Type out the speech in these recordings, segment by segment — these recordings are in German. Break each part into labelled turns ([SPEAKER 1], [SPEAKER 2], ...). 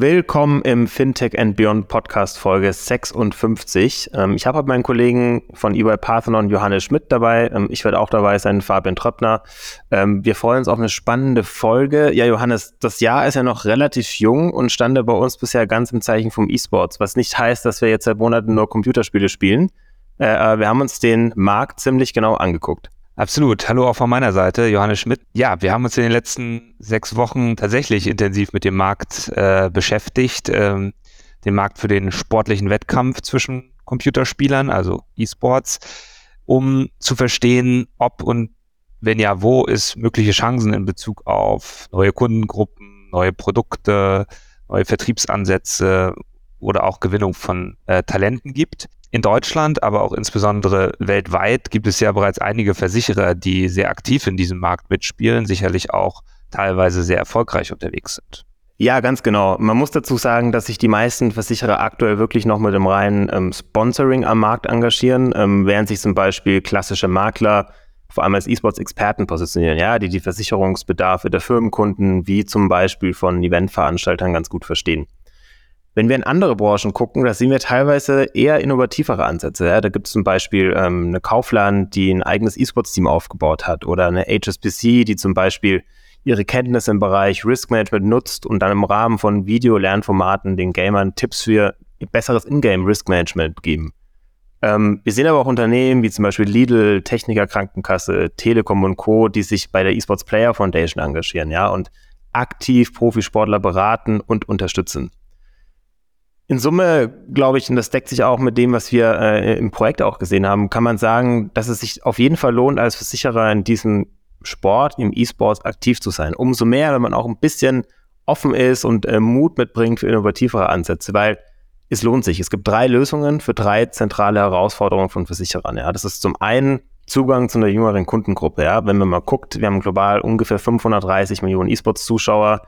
[SPEAKER 1] Willkommen im Fintech and Beyond Podcast Folge 56. Ähm, ich habe meinen Kollegen von EY Parthenon, Johannes Schmidt, dabei. Ähm, ich werde auch dabei sein, Fabian Tröppner. Ähm, wir freuen uns auf eine spannende Folge. Ja, Johannes, das Jahr ist ja noch relativ jung und stande bei uns bisher ganz im Zeichen vom E-Sports, was nicht heißt, dass wir jetzt seit Monaten nur Computerspiele spielen. Äh, wir haben uns den Markt ziemlich genau angeguckt.
[SPEAKER 2] Absolut. Hallo auch von meiner Seite, Johannes Schmidt. Ja, wir haben uns in den letzten sechs Wochen tatsächlich intensiv mit dem Markt äh, beschäftigt, ähm, den Markt für den sportlichen Wettkampf zwischen Computerspielern, also E-Sports, um zu verstehen, ob und wenn ja, wo es mögliche Chancen in Bezug auf neue Kundengruppen, neue Produkte, neue Vertriebsansätze oder auch Gewinnung von äh, Talenten gibt in Deutschland, aber auch insbesondere weltweit gibt es ja bereits einige Versicherer, die sehr aktiv in diesem Markt mitspielen, sicherlich auch teilweise sehr erfolgreich unterwegs sind.
[SPEAKER 1] Ja, ganz genau. Man muss dazu sagen, dass sich die meisten Versicherer aktuell wirklich noch mit dem reinen ähm, Sponsoring am Markt engagieren, ähm, während sich zum Beispiel klassische Makler vor allem als E-Sports-Experten positionieren, ja, die die Versicherungsbedarfe der Firmenkunden wie zum Beispiel von Eventveranstaltern ganz gut verstehen. Wenn wir in andere Branchen gucken, da sehen wir teilweise eher innovativere Ansätze. Ja. Da gibt es zum Beispiel ähm, eine Kaufland, die ein eigenes E-Sports-Team aufgebaut hat oder eine HSBC, die zum Beispiel ihre Kenntnisse im Bereich Risk Management nutzt und dann im Rahmen von Video-Lernformaten den Gamern Tipps für besseres Ingame Risk Management geben. Ähm, wir sehen aber auch Unternehmen wie zum Beispiel Lidl, Techniker Krankenkasse, Telekom und Co., die sich bei der eSports Player Foundation engagieren, ja, und aktiv Profisportler beraten und unterstützen. In Summe, glaube ich, und das deckt sich auch mit dem, was wir äh, im Projekt auch gesehen haben, kann man sagen, dass es sich auf jeden Fall lohnt, als Versicherer in diesem Sport, im E-Sport aktiv zu sein. Umso mehr, wenn man auch ein bisschen offen ist und äh, Mut mitbringt für innovativere Ansätze, weil es lohnt sich. Es gibt drei Lösungen für drei zentrale Herausforderungen von Versicherern. Ja. Das ist zum einen Zugang zu einer jüngeren Kundengruppe. Ja. Wenn man mal guckt, wir haben global ungefähr 530 Millionen E-Sports-Zuschauer.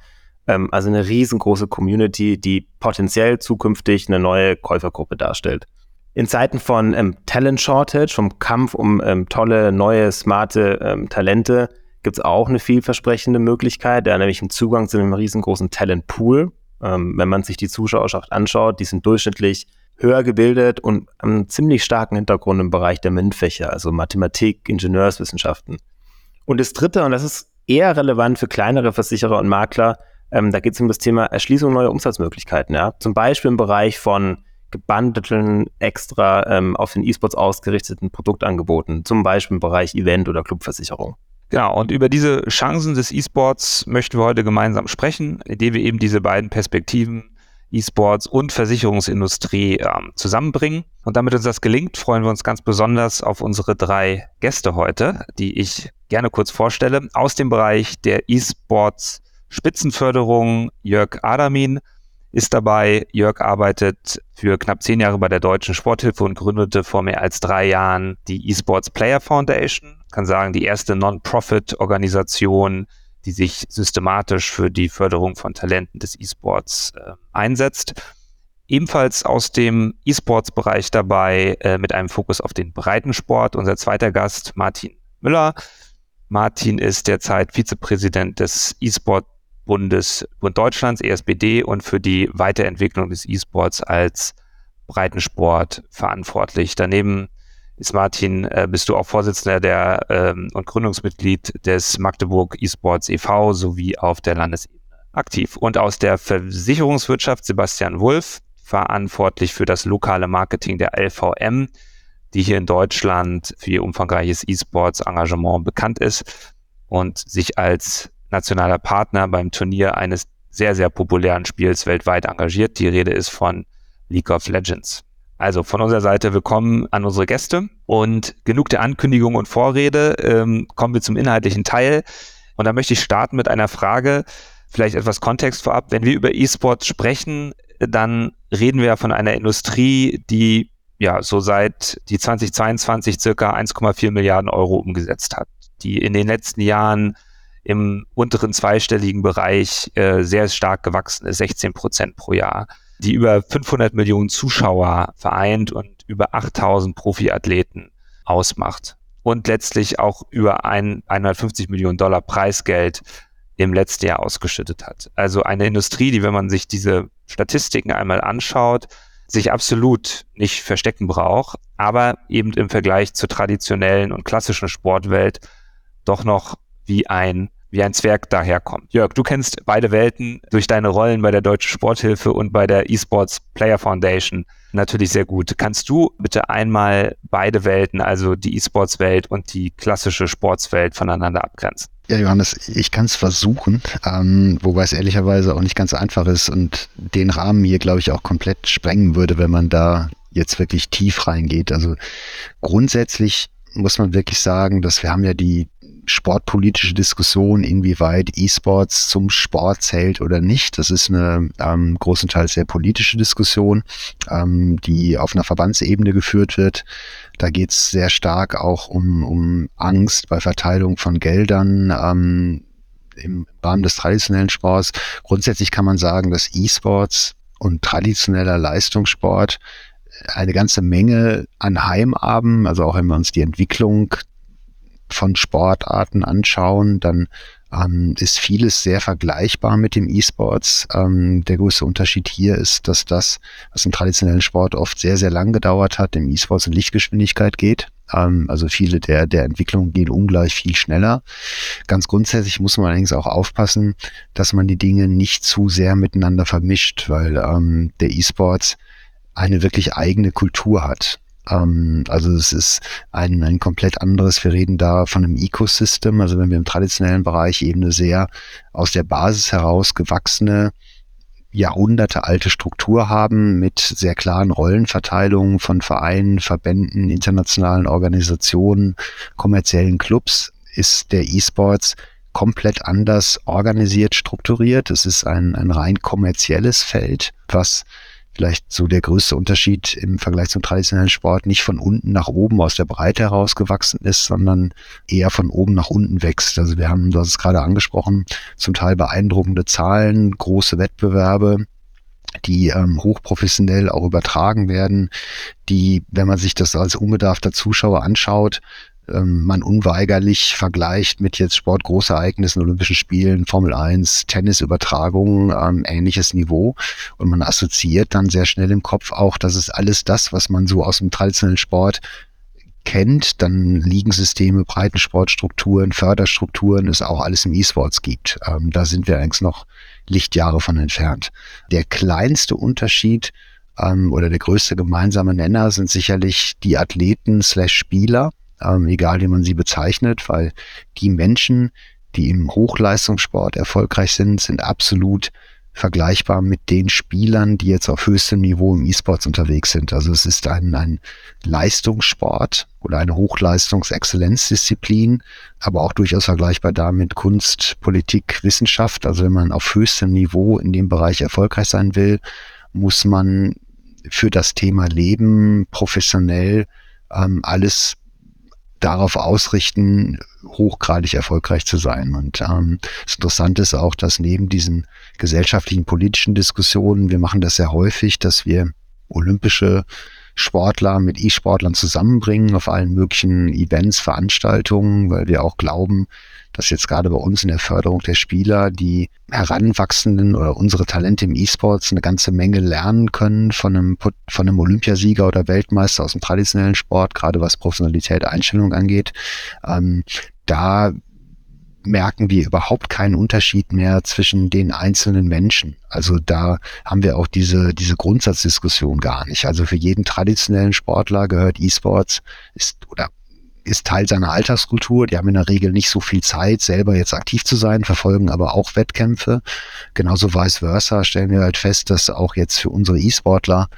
[SPEAKER 1] Ähm, also eine riesengroße Community, die potenziell zukünftig eine neue Käufergruppe darstellt. In Zeiten von ähm, Talent Shortage, vom Kampf um ähm, tolle, neue, smarte ähm, Talente, gibt es auch eine vielversprechende Möglichkeit, ja, nämlich einen Zugang zu einem riesengroßen Talent Pool. Ähm, wenn man sich die Zuschauerschaft anschaut, die sind durchschnittlich höher gebildet und einen ziemlich starken Hintergrund im Bereich der MINT-Fächer, also Mathematik, Ingenieurswissenschaften. Und das Dritte, und das ist eher relevant für kleinere Versicherer und Makler, ähm, da geht es um das Thema Erschließung neuer Umsatzmöglichkeiten. Ja? Zum Beispiel im Bereich von gebundelten, extra ähm, auf den E-Sports ausgerichteten Produktangeboten, zum Beispiel im Bereich Event- oder Clubversicherung.
[SPEAKER 2] Genau, und über diese Chancen des E-Sports möchten wir heute gemeinsam sprechen, indem wir eben diese beiden Perspektiven E-Sports und Versicherungsindustrie ähm, zusammenbringen. Und damit uns das gelingt, freuen wir uns ganz besonders auf unsere drei Gäste heute, die ich gerne kurz vorstelle, aus dem Bereich der E-Sports Spitzenförderung Jörg Adamin ist dabei. Jörg arbeitet für knapp zehn Jahre bei der Deutschen Sporthilfe und gründete vor mehr als drei Jahren die eSports Player Foundation. kann sagen, die erste Non-Profit-Organisation, die sich systematisch für die Förderung von Talenten des E-Sports äh, einsetzt. Ebenfalls aus dem E-Sports-Bereich dabei äh, mit einem Fokus auf den Breitensport. Unser zweiter Gast, Martin Müller. Martin ist derzeit Vizepräsident des E-Sport Bundesbund Deutschlands, ESBD, und für die Weiterentwicklung des E-Sports als Breitensport verantwortlich. Daneben ist Martin, äh, bist du auch Vorsitzender der ähm, und Gründungsmitglied des Magdeburg E-Sports e.V. sowie auf der Landesebene aktiv. Und aus der Versicherungswirtschaft Sebastian Wulff, verantwortlich für das lokale Marketing der LVM, die hier in Deutschland für ihr umfangreiches E-Sports-Engagement bekannt ist und sich als nationaler Partner beim Turnier eines sehr, sehr populären Spiels weltweit engagiert. Die Rede ist von League of Legends. Also von unserer Seite willkommen an unsere Gäste und genug der Ankündigung und Vorrede. Ähm, kommen wir zum inhaltlichen Teil. Und da möchte ich starten mit einer Frage, vielleicht etwas Kontext vorab. Wenn wir über E-Sports sprechen, dann reden wir von einer Industrie, die ja so seit die 2022 circa 1,4 Milliarden Euro umgesetzt hat. die in den letzten Jahren im unteren zweistelligen Bereich äh, sehr stark gewachsen ist, 16 Prozent pro Jahr, die über 500 Millionen Zuschauer vereint und über 8000 Profiathleten ausmacht und letztlich auch über ein, 150 Millionen Dollar Preisgeld im letzten Jahr ausgeschüttet hat. Also eine Industrie, die, wenn man sich diese Statistiken einmal anschaut, sich absolut nicht verstecken braucht, aber eben im Vergleich zur traditionellen und klassischen Sportwelt doch noch wie ein wie ein Zwerg daherkommt. Jörg, du kennst beide Welten durch deine Rollen bei der Deutschen Sporthilfe und bei der eSports Player Foundation natürlich sehr gut. Kannst du bitte einmal beide Welten, also die E-Sports-Welt und die klassische Sportswelt voneinander abgrenzen?
[SPEAKER 3] Ja, Johannes, ich kann es versuchen, ähm, wobei es ehrlicherweise auch nicht ganz einfach ist und den Rahmen hier, glaube ich, auch komplett sprengen würde, wenn man da jetzt wirklich tief reingeht. Also grundsätzlich muss man wirklich sagen, dass wir haben ja die sportpolitische Diskussion, inwieweit E-Sports zum Sport zählt oder nicht. Das ist eine ähm, großenteils sehr politische Diskussion, ähm, die auf einer Verbandsebene geführt wird. Da geht es sehr stark auch um, um Angst bei Verteilung von Geldern. Ähm, im Rahmen des traditionellen Sports. Grundsätzlich kann man sagen, dass E-Sports und traditioneller Leistungssport eine ganze Menge an Heimabend, also auch wenn wir uns die Entwicklung von Sportarten anschauen, dann ähm, ist vieles sehr vergleichbar mit dem E-Sports. Ähm, der größte Unterschied hier ist, dass das, was im traditionellen Sport oft sehr, sehr lang gedauert hat, im E-Sports in Lichtgeschwindigkeit geht. Ähm, also viele der, der Entwicklungen gehen ungleich viel schneller. Ganz grundsätzlich muss man allerdings auch aufpassen, dass man die Dinge nicht zu sehr miteinander vermischt, weil ähm, der E-Sports eine wirklich eigene Kultur hat. Ähm, also es ist ein, ein komplett anderes, wir reden da von einem Ecosystem, also wenn wir im traditionellen Bereich eben eine sehr aus der Basis heraus gewachsene, Jahrhunderte alte Struktur haben mit sehr klaren Rollenverteilungen von Vereinen, Verbänden, internationalen Organisationen, kommerziellen Clubs, ist der E-Sports komplett anders organisiert, strukturiert. Es ist ein, ein rein kommerzielles Feld, was vielleicht so der größte Unterschied im Vergleich zum traditionellen Sport nicht von unten nach oben aus der Breite herausgewachsen ist, sondern eher von oben nach unten wächst. Also wir haben, du hast gerade angesprochen, zum Teil beeindruckende Zahlen, große Wettbewerbe, die ähm, hochprofessionell auch übertragen werden, die, wenn man sich das als unbedarfter Zuschauer anschaut, ähm, man unweigerlich vergleicht mit jetzt Sportgroßereignissen, Olympischen Spielen, Formel 1, Tennisübertragungen, ähm, ähnliches Niveau. Und man assoziiert dann sehr schnell im Kopf auch, dass es alles das, was man so aus dem traditionellen Sport kennt, dann Ligensysteme, Breitensportstrukturen, Förderstrukturen, es auch alles im E-Sports gibt. Ähm, da sind wir eigentlich noch Lichtjahre von entfernt. Der kleinste Unterschied ähm, oder der größte gemeinsame Nenner sind sicherlich die Athleten slash Spieler, ähm, egal wie man sie bezeichnet, weil die Menschen, die im Hochleistungssport erfolgreich sind, sind absolut vergleichbar mit den Spielern, die jetzt auf höchstem Niveau im E-Sports unterwegs sind. Also es ist ein, ein Leistungssport oder eine Hochleistungs-Exzellenzdisziplin, aber auch durchaus vergleichbar damit Kunst, Politik, Wissenschaft. Also wenn man auf höchstem Niveau in dem Bereich erfolgreich sein will, muss man für das Thema Leben professionell ähm, alles darauf ausrichten, hochgradig erfolgreich zu sein. Und ähm, das Interessante ist auch, dass neben diesen gesellschaftlichen, politischen Diskussionen, wir machen das sehr häufig, dass wir olympische Sportler mit E-Sportlern zusammenbringen auf allen möglichen Events, Veranstaltungen, weil wir auch glauben, dass jetzt gerade bei uns in der Förderung der Spieler die Heranwachsenden oder unsere Talente im E-Sports eine ganze Menge lernen können von einem, von einem Olympiasieger oder Weltmeister aus dem traditionellen Sport, gerade was Professionalität, Einstellung angeht. Ähm, da merken wir überhaupt keinen Unterschied mehr zwischen den einzelnen Menschen. Also da haben wir auch diese, diese Grundsatzdiskussion gar nicht. Also für jeden traditionellen Sportler gehört E-Sports ist oder ist Teil seiner Alltagskultur. Die haben in der Regel nicht so viel Zeit, selber jetzt aktiv zu sein, verfolgen aber auch Wettkämpfe. Genauso vice versa stellen wir halt fest, dass auch jetzt für unsere E-Sportler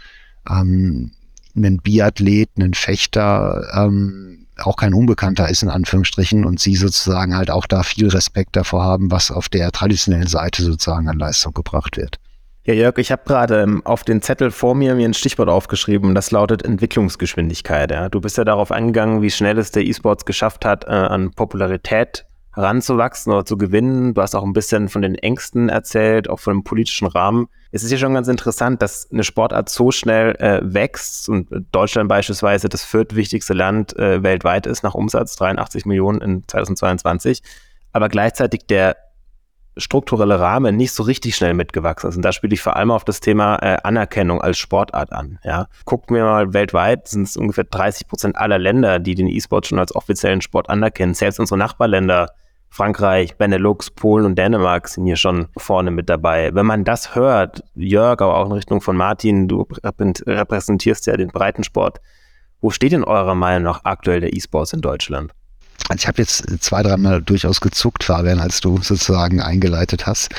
[SPEAKER 3] ähm, ein Biathlet, ein Fechter ähm, auch kein Unbekannter ist in Anführungsstrichen und sie sozusagen halt auch da viel Respekt davor haben, was auf der traditionellen Seite sozusagen an Leistung gebracht wird.
[SPEAKER 1] Ja, Jörg, ich habe gerade ähm, auf den Zettel vor mir mir ein Stichwort aufgeschrieben, das lautet Entwicklungsgeschwindigkeit. Ja. Du bist ja darauf eingegangen, wie schnell es der E-Sports geschafft hat, äh, an Popularität heranzuwachsen oder zu gewinnen. Du hast auch ein bisschen von den Ängsten erzählt, auch von dem politischen Rahmen. Es ist ja schon ganz interessant, dass eine Sportart so schnell äh, wächst und Deutschland beispielsweise das viertwichtigste Land äh, weltweit ist nach Umsatz, 83 Millionen in 2022, aber gleichzeitig der strukturelle Rahmen nicht so richtig schnell mitgewachsen ist. Und da spiele ich vor allem auf das Thema äh, Anerkennung als Sportart an. Ja. Gucken wir mal weltweit, sind es ungefähr 30 Prozent aller Länder, die den E-Sport schon als offiziellen Sport anerkennen. Selbst unsere Nachbarländer, Frankreich, Benelux, Polen und Dänemark sind hier schon vorne mit dabei. Wenn man das hört, Jörg, aber auch in Richtung von Martin, du repräsentierst ja den Breitensport. Wo steht in eurer Meinung nach aktuell der E-Sports in Deutschland?
[SPEAKER 3] Also ich habe jetzt zwei, dreimal durchaus gezuckt, Fabian, als du sozusagen eingeleitet hast.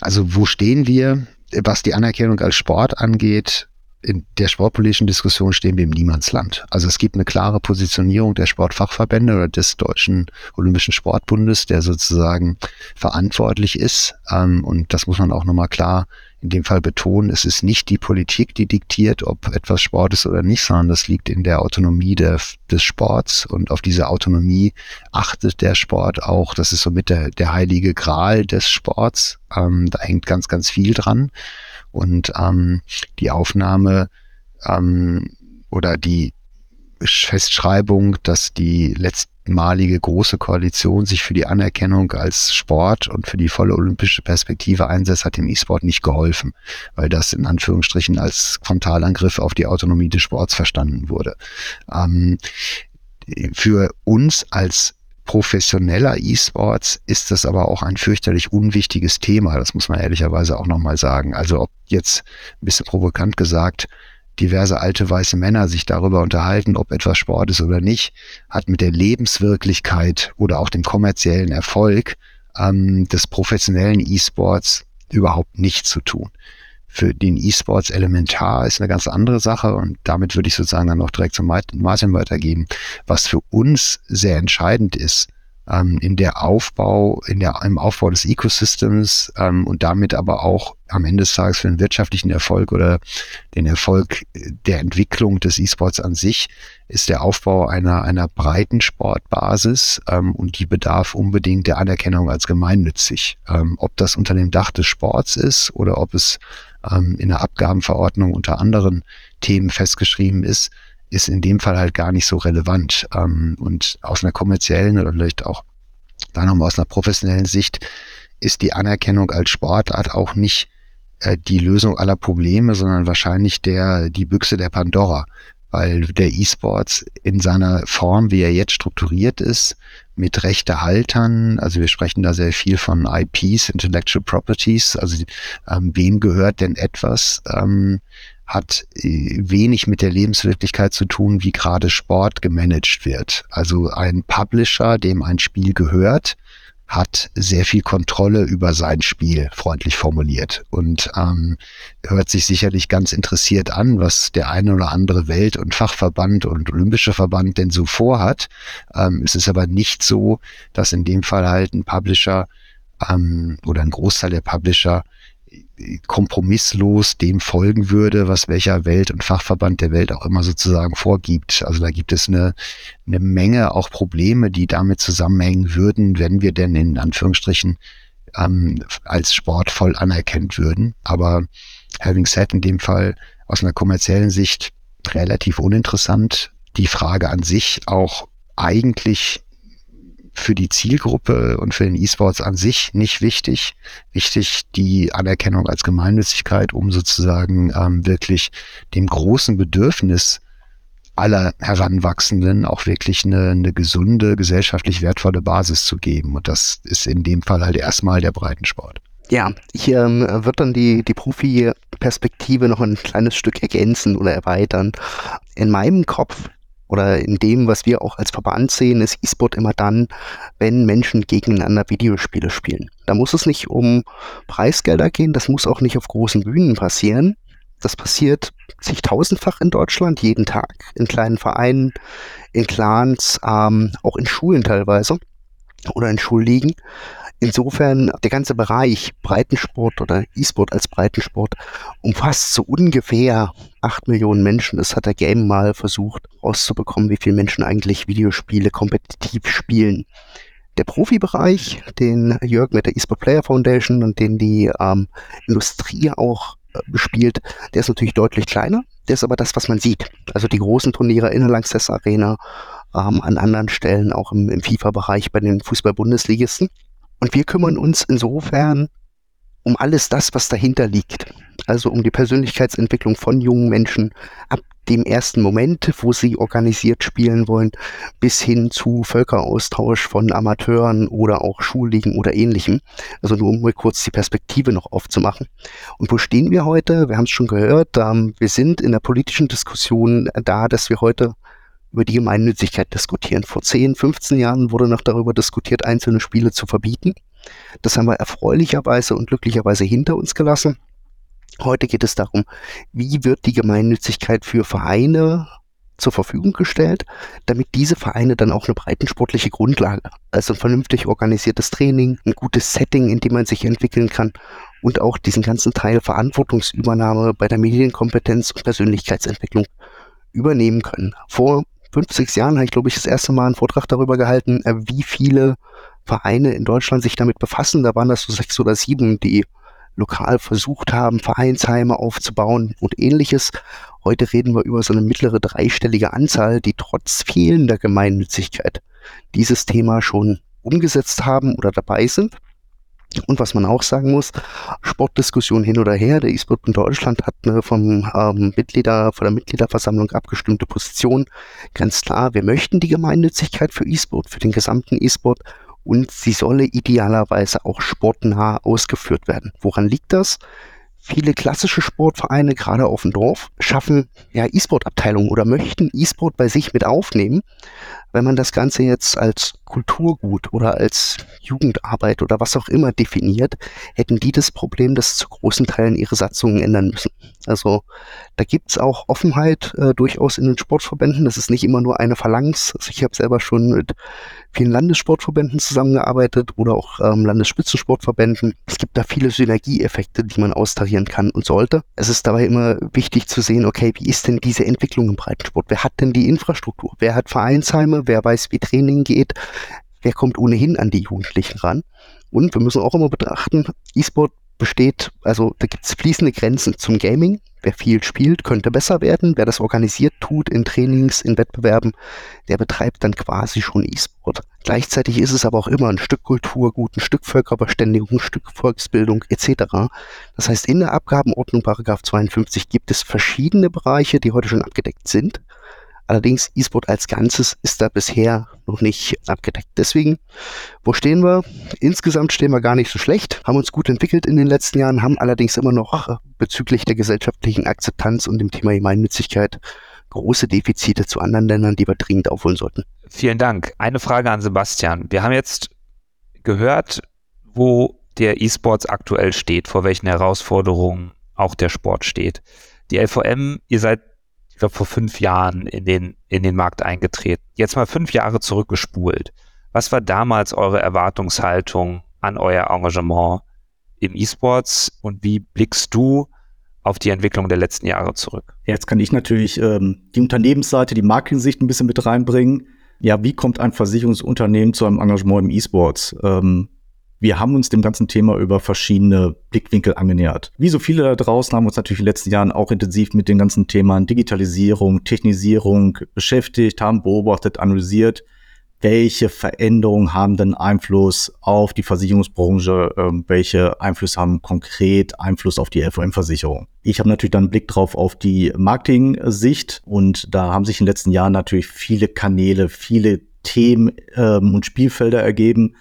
[SPEAKER 3] Also wo stehen wir, was die Anerkennung als Sport angeht? In der sportpolitischen Diskussion stehen wir im Niemandsland. Also es gibt eine klare Positionierung der Sportfachverbände oder des Deutschen Olympischen Sportbundes, der sozusagen verantwortlich ist. Ähm, und das muss man auch nochmal klar in dem Fall betonen, es ist nicht die Politik, die diktiert, ob etwas Sport ist oder nicht, sondern das liegt in der Autonomie der, des Sports und auf diese Autonomie achtet der Sport auch. Das ist somit der, der heilige Gral des Sports. Ähm, da hängt ganz, ganz viel dran. Und ähm, die Aufnahme ähm, oder die Festschreibung, dass die letztmalige große Koalition sich für die Anerkennung als Sport und für die volle olympische Perspektive einsetzt, hat dem E-Sport nicht geholfen, weil das in Anführungsstrichen als Frontalangriff auf die Autonomie des Sports verstanden wurde. Ähm, für uns als professioneller E-Sports ist das aber auch ein fürchterlich unwichtiges Thema. Das muss man ehrlicherweise auch nochmal sagen. Also ob jetzt ein bisschen provokant gesagt, diverse alte weiße Männer sich darüber unterhalten, ob etwas Sport ist oder nicht, hat mit der Lebenswirklichkeit oder auch dem kommerziellen Erfolg ähm, des professionellen E-Sports überhaupt nichts zu tun für den E-Sports elementar ist eine ganz andere Sache und damit würde ich sozusagen dann noch direkt zum Martin weitergeben. Was für uns sehr entscheidend ist, ähm, in der Aufbau, in der, im Aufbau des Ecosystems ähm, und damit aber auch am Ende des Tages für den wirtschaftlichen Erfolg oder den Erfolg der Entwicklung des E-Sports an sich, ist der Aufbau einer, einer breiten Sportbasis ähm, und die bedarf unbedingt der Anerkennung als gemeinnützig. Ähm, ob das unter dem Dach des Sports ist oder ob es ähm, in der Abgabenverordnung unter anderen Themen festgeschrieben ist, ist in dem Fall halt gar nicht so relevant. Ähm, und aus einer kommerziellen oder vielleicht auch da nochmal aus einer professionellen Sicht ist die Anerkennung als Sportart auch nicht äh, die Lösung aller Probleme, sondern wahrscheinlich der, die Büchse der Pandora. Weil der E-Sports in seiner Form, wie er jetzt strukturiert ist, mit Rechtehaltern, also wir sprechen da sehr viel von IPs, Intellectual Properties, also ähm, wem gehört denn etwas, ähm, hat äh, wenig mit der Lebenswirklichkeit zu tun, wie gerade Sport gemanagt wird. Also ein Publisher, dem ein Spiel gehört, hat sehr viel Kontrolle über sein Spiel, freundlich formuliert. Und ähm, hört sich sicherlich ganz interessiert an, was der eine oder andere Welt- und Fachverband und Olympische Verband denn so vorhat. Ähm, es ist aber nicht so, dass in dem Fall halt ein Publisher ähm, oder ein Großteil der Publisher kompromisslos dem folgen würde, was welcher Welt- und Fachverband der Welt auch immer sozusagen vorgibt. Also da gibt es eine, eine Menge auch Probleme, die damit zusammenhängen würden, wenn wir denn in Anführungsstrichen ähm, als Sport voll anerkennt würden. Aber having said in dem Fall aus einer kommerziellen Sicht relativ uninteressant. Die Frage an sich auch eigentlich für die Zielgruppe und für den E-Sports an sich nicht wichtig. Wichtig die Anerkennung als Gemeinnützigkeit, um sozusagen ähm, wirklich dem großen Bedürfnis aller Heranwachsenden auch wirklich eine, eine gesunde, gesellschaftlich wertvolle Basis zu geben. Und das ist in dem Fall halt erstmal der Breitensport.
[SPEAKER 4] Ja, hier ähm, wird dann die, die Profi-Perspektive noch ein kleines Stück ergänzen oder erweitern. In meinem Kopf oder in dem, was wir auch als Verband sehen, ist E-Sport immer dann, wenn Menschen gegeneinander Videospiele spielen. Da muss es nicht um Preisgelder gehen, das muss auch nicht auf großen Bühnen passieren. Das passiert sich tausendfach in Deutschland jeden Tag, in kleinen Vereinen, in Clans, ähm, auch in Schulen teilweise oder in Schulligen. Insofern, der ganze Bereich Breitensport oder E-Sport als Breitensport umfasst so ungefähr acht Millionen Menschen. Das hat der Game mal versucht rauszubekommen, wie viele Menschen eigentlich Videospiele kompetitiv spielen. Der Profibereich, den Jörg mit der eSport Player Foundation und den die ähm, Industrie auch äh, bespielt, der ist natürlich deutlich kleiner. Der ist aber das, was man sieht. Also die großen Turniere in der Lanxess Arena, ähm, an anderen Stellen auch im, im FIFA-Bereich bei den Fußball-Bundesligisten. Und wir kümmern uns insofern um alles das, was dahinter liegt. Also um die Persönlichkeitsentwicklung von jungen Menschen ab dem ersten Moment, wo sie organisiert spielen wollen, bis hin zu Völkeraustausch von Amateuren oder auch Schulligen oder ähnlichem. Also nur um mal kurz die Perspektive noch aufzumachen. Und wo stehen wir heute? Wir haben es schon gehört. Ähm, wir sind in der politischen Diskussion da, dass wir heute über die Gemeinnützigkeit diskutieren. Vor 10, 15 Jahren wurde noch darüber diskutiert, einzelne Spiele zu verbieten. Das haben wir erfreulicherweise und glücklicherweise hinter uns gelassen. Heute geht es darum, wie wird die Gemeinnützigkeit für Vereine zur Verfügung gestellt, damit diese Vereine dann auch eine breitensportliche Grundlage, also ein vernünftig organisiertes Training, ein gutes Setting, in dem man sich entwickeln kann und auch diesen ganzen Teil Verantwortungsübernahme bei der Medienkompetenz und Persönlichkeitsentwicklung übernehmen können. Vor fünf, sechs Jahren habe ich, glaube ich, das erste Mal einen Vortrag darüber gehalten, äh, wie viele Vereine in Deutschland sich damit befassen. Da waren das so sechs oder sieben, die lokal versucht haben, Vereinsheime aufzubauen und ähnliches. Heute reden wir über so eine mittlere dreistellige Anzahl, die trotz fehlender Gemeinnützigkeit dieses Thema schon umgesetzt haben oder dabei sind. Und was man auch sagen muss, Sportdiskussion hin oder her, der E-Sport in Deutschland hat eine vom ähm, Mitglieder, von der Mitgliederversammlung abgestimmte Position. Ganz klar, wir möchten die Gemeinnützigkeit für E-Sport, für den gesamten E-Sport und sie solle idealerweise auch sportnah ausgeführt werden. Woran liegt das? Viele klassische Sportvereine, gerade auf dem Dorf, schaffen ja E-Sport-Abteilungen oder möchten E-Sport bei sich mit aufnehmen. Wenn man das Ganze jetzt als Kulturgut oder als Jugendarbeit oder was auch immer definiert, hätten die das Problem, dass zu großen Teilen ihre Satzungen ändern müssen. Also da gibt's auch Offenheit äh, durchaus in den Sportverbänden. Das ist nicht immer nur eine Phalanx. Also ich habe selber schon mit vielen Landessportverbänden zusammengearbeitet oder auch ähm, Landesspitzensportverbänden. Es gibt da viele Synergieeffekte, die man austarieren kann und sollte. Es ist dabei immer wichtig zu sehen, okay, wie ist denn diese Entwicklung im Breitensport? Wer hat denn die Infrastruktur? Wer hat Vereinsheime? Wer weiß, wie Training geht? Wer kommt ohnehin an die Jugendlichen ran? Und wir müssen auch immer betrachten, E-Sport besteht, also da gibt es fließende Grenzen zum Gaming. Wer viel spielt, könnte besser werden. Wer das organisiert tut in Trainings, in Wettbewerben, der betreibt dann quasi schon E-Sport. Gleichzeitig ist es aber auch immer ein Stück Kulturgut, ein Stück Völkerverständigung, ein Stück Volksbildung etc. Das heißt, in der Abgabenordnung Paragraph 52 gibt es verschiedene Bereiche, die heute schon abgedeckt sind. Allerdings E-Sport als Ganzes ist da bisher noch nicht abgedeckt. Deswegen, wo stehen wir? Insgesamt stehen wir gar nicht so schlecht, haben uns gut entwickelt in den letzten Jahren, haben allerdings immer noch bezüglich der gesellschaftlichen Akzeptanz und dem Thema Gemeinnützigkeit große Defizite zu anderen Ländern, die wir dringend aufholen sollten.
[SPEAKER 2] Vielen Dank. Eine Frage an Sebastian. Wir haben jetzt gehört, wo der E-Sports aktuell steht, vor welchen Herausforderungen auch der Sport steht. Die LVM, ihr seid glaube, vor fünf Jahren in den, in den Markt eingetreten. Jetzt mal fünf Jahre zurückgespult. Was war damals eure Erwartungshaltung an euer Engagement im E-Sports und wie blickst du auf die Entwicklung der letzten Jahre zurück?
[SPEAKER 5] Jetzt kann ich natürlich ähm, die Unternehmensseite, die Marketing-Sicht ein bisschen mit reinbringen. Ja, wie kommt ein Versicherungsunternehmen zu einem Engagement im E-Sports? Ähm, wir haben uns dem ganzen Thema über verschiedene Blickwinkel angenähert. Wie so viele da draußen haben uns natürlich in den letzten Jahren auch intensiv mit den ganzen Themen Digitalisierung, Technisierung beschäftigt, haben beobachtet, analysiert, welche Veränderungen haben denn Einfluss auf die Versicherungsbranche, ähm, welche Einflüsse haben konkret Einfluss auf die LVM-Versicherung. Ich habe natürlich dann einen Blick drauf auf die Marketing-Sicht und da haben sich in den letzten Jahren natürlich viele Kanäle, viele Themen ähm, und Spielfelder ergeben,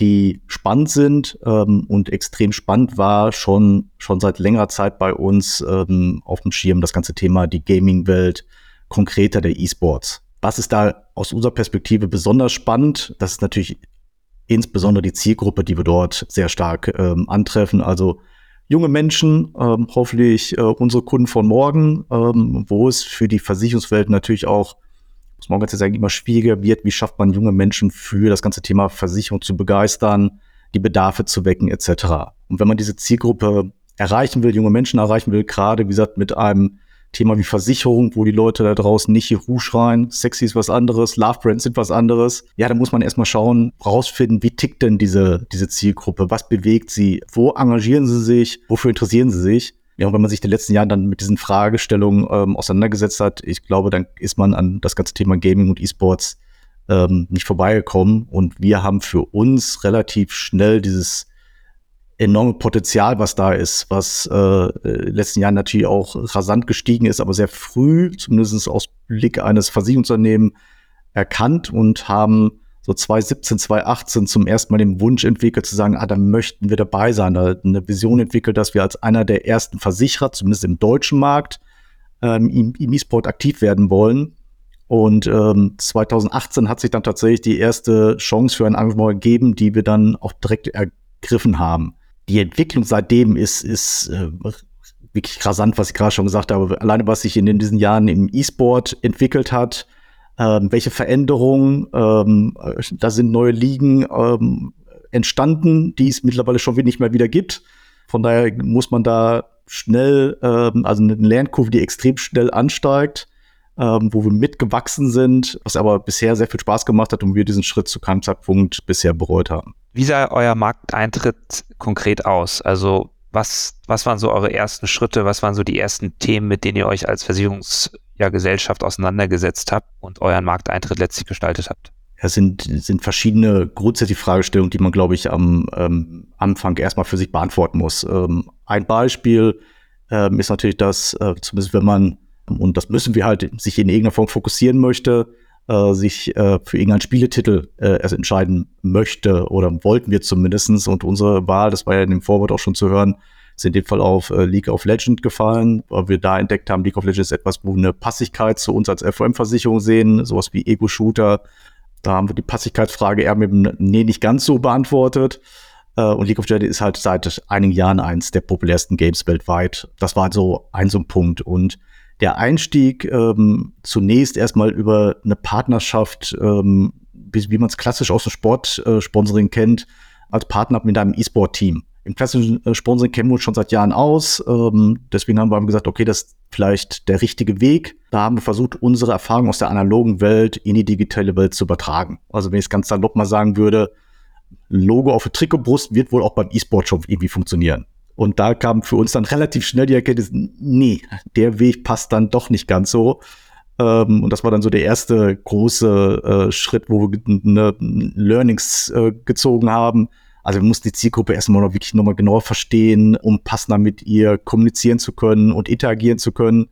[SPEAKER 5] die spannend sind ähm, und extrem spannend war schon, schon seit längerer Zeit bei uns ähm, auf dem Schirm das ganze Thema die Gaming-Welt, konkreter der E-Sports. Was ist da aus unserer Perspektive besonders spannend? Das ist natürlich insbesondere die Zielgruppe, die wir dort sehr stark ähm, antreffen. Also junge Menschen, ähm, hoffentlich äh, unsere Kunden von morgen, ähm, wo es für die Versicherungswelt natürlich auch muss man ganz sagen, immer schwieriger wird. Wie schafft man junge Menschen für das ganze Thema Versicherung zu begeistern? die Bedarfe zu wecken etc. Und wenn man diese Zielgruppe erreichen will, junge Menschen erreichen will, gerade wie gesagt mit einem Thema wie Versicherung, wo die Leute da draußen nicht Ruh schreien, sexy ist was anderes, Love Brands sind was anderes. Ja, da muss man erstmal schauen, rausfinden, wie tickt denn diese, diese Zielgruppe, was bewegt sie, wo engagieren sie sich, wofür interessieren sie sich. Ja, und wenn man sich in den letzten Jahren dann mit diesen Fragestellungen ähm, auseinandergesetzt hat, ich glaube, dann ist man an das ganze Thema Gaming und E-Sports ähm, nicht vorbeigekommen. Und wir haben für uns relativ schnell dieses enorme Potenzial, was da ist, was äh, in den letzten Jahren natürlich auch rasant gestiegen ist, aber sehr früh, zumindest aus Blick eines Versicherungsunternehmens, erkannt und haben so 2017, 2018 zum ersten Mal den Wunsch entwickelt, zu sagen, ah, da möchten wir dabei sein, da eine Vision entwickelt, dass wir als einer der ersten Versicherer, zumindest im deutschen Markt, ähm, im, E-Sport aktiv werden wollen. Und ähm, 2018 hat sich dann tatsächlich die erste Chance für ein Engagement gegeben, die wir dann auch direkt ergriffen haben die Entwicklung seitdem ist, ist äh, wirklich rasant, was ich gerade schon gesagt habe. Alleine, was sich in diesen Jahren im E-Sport entwickelt hat, welche Veränderungen, ähm, da sind neue Ligen ähm, entstanden, die es mittlerweile schon nicht mehr wieder gibt. Von daher muss man da schnell, ähm, also eine Lernkurve, die extrem schnell ansteigt, ähm, wo wir mitgewachsen sind, was aber bisher sehr viel Spaß gemacht hat und wir diesen Schritt zu keinem Zeitpunkt bisher bereut haben.
[SPEAKER 2] Wie sah euer Markteintritt konkret aus? Also was, was waren so eure ersten Schritte? Was waren so die ersten Themen, mit denen ihr euch als Versicherungsgesellschaft ja, auseinandergesetzt habt und euren Markteintritt letztlich gestaltet habt?
[SPEAKER 5] Es sind, sind verschiedene grundsätzliche Fragestellungen, die man, glaube ich, am ähm, Anfang erstmal für sich beantworten muss. Ähm, ein Beispiel ähm, ist natürlich das, äh, zumindest wenn man, und das müssen wir halt, sich in irgendeiner Form fokussieren möchte, äh, sich äh, für irgendeinen Spieletitel äh, erst entscheiden möchte oder wollten wir zumindestens Und unsere Wahl, das war ja in dem Vorwort auch schon zu hören, ist in dem Fall auf äh, League of Legends gefallen, weil wir da entdeckt haben, League of Legends ist etwas, wo wir eine Passigkeit zu uns als FOM-Versicherung sehen, sowas wie Ego-Shooter. Da haben wir die Passigkeitsfrage eher mit dem Nee nicht ganz so beantwortet. Uh, und League of Legends ist halt seit einigen Jahren eins der populärsten Games weltweit. Das war so ein so ein Punkt. Und der Einstieg ähm, zunächst erstmal über eine Partnerschaft, ähm, wie, wie man es klassisch aus dem Sportsponsoring äh, kennt, als Partner mit einem E-Sport-Team. Im klassischen äh, Sponsoring kennen wir uns schon seit Jahren aus. Ähm, deswegen haben wir gesagt, okay, das ist vielleicht der richtige Weg. Da haben wir versucht, unsere Erfahrungen aus der analogen Welt in die digitale Welt zu übertragen. Also wenn ich es ganz salopp mal sagen würde, Logo auf der Trikotbrust wird wohl auch beim E-Sport schon irgendwie funktionieren. Und da kam für uns dann relativ schnell die Erkenntnis, nee, der Weg passt dann doch nicht ganz so. Ähm, und das war dann so der erste große äh, Schritt, wo wir ne, Learnings äh, gezogen haben. Also wir mussten die Zielgruppe erstmal noch wirklich nochmal genauer verstehen, um passender mit ihr kommunizieren zu können und interagieren zu können.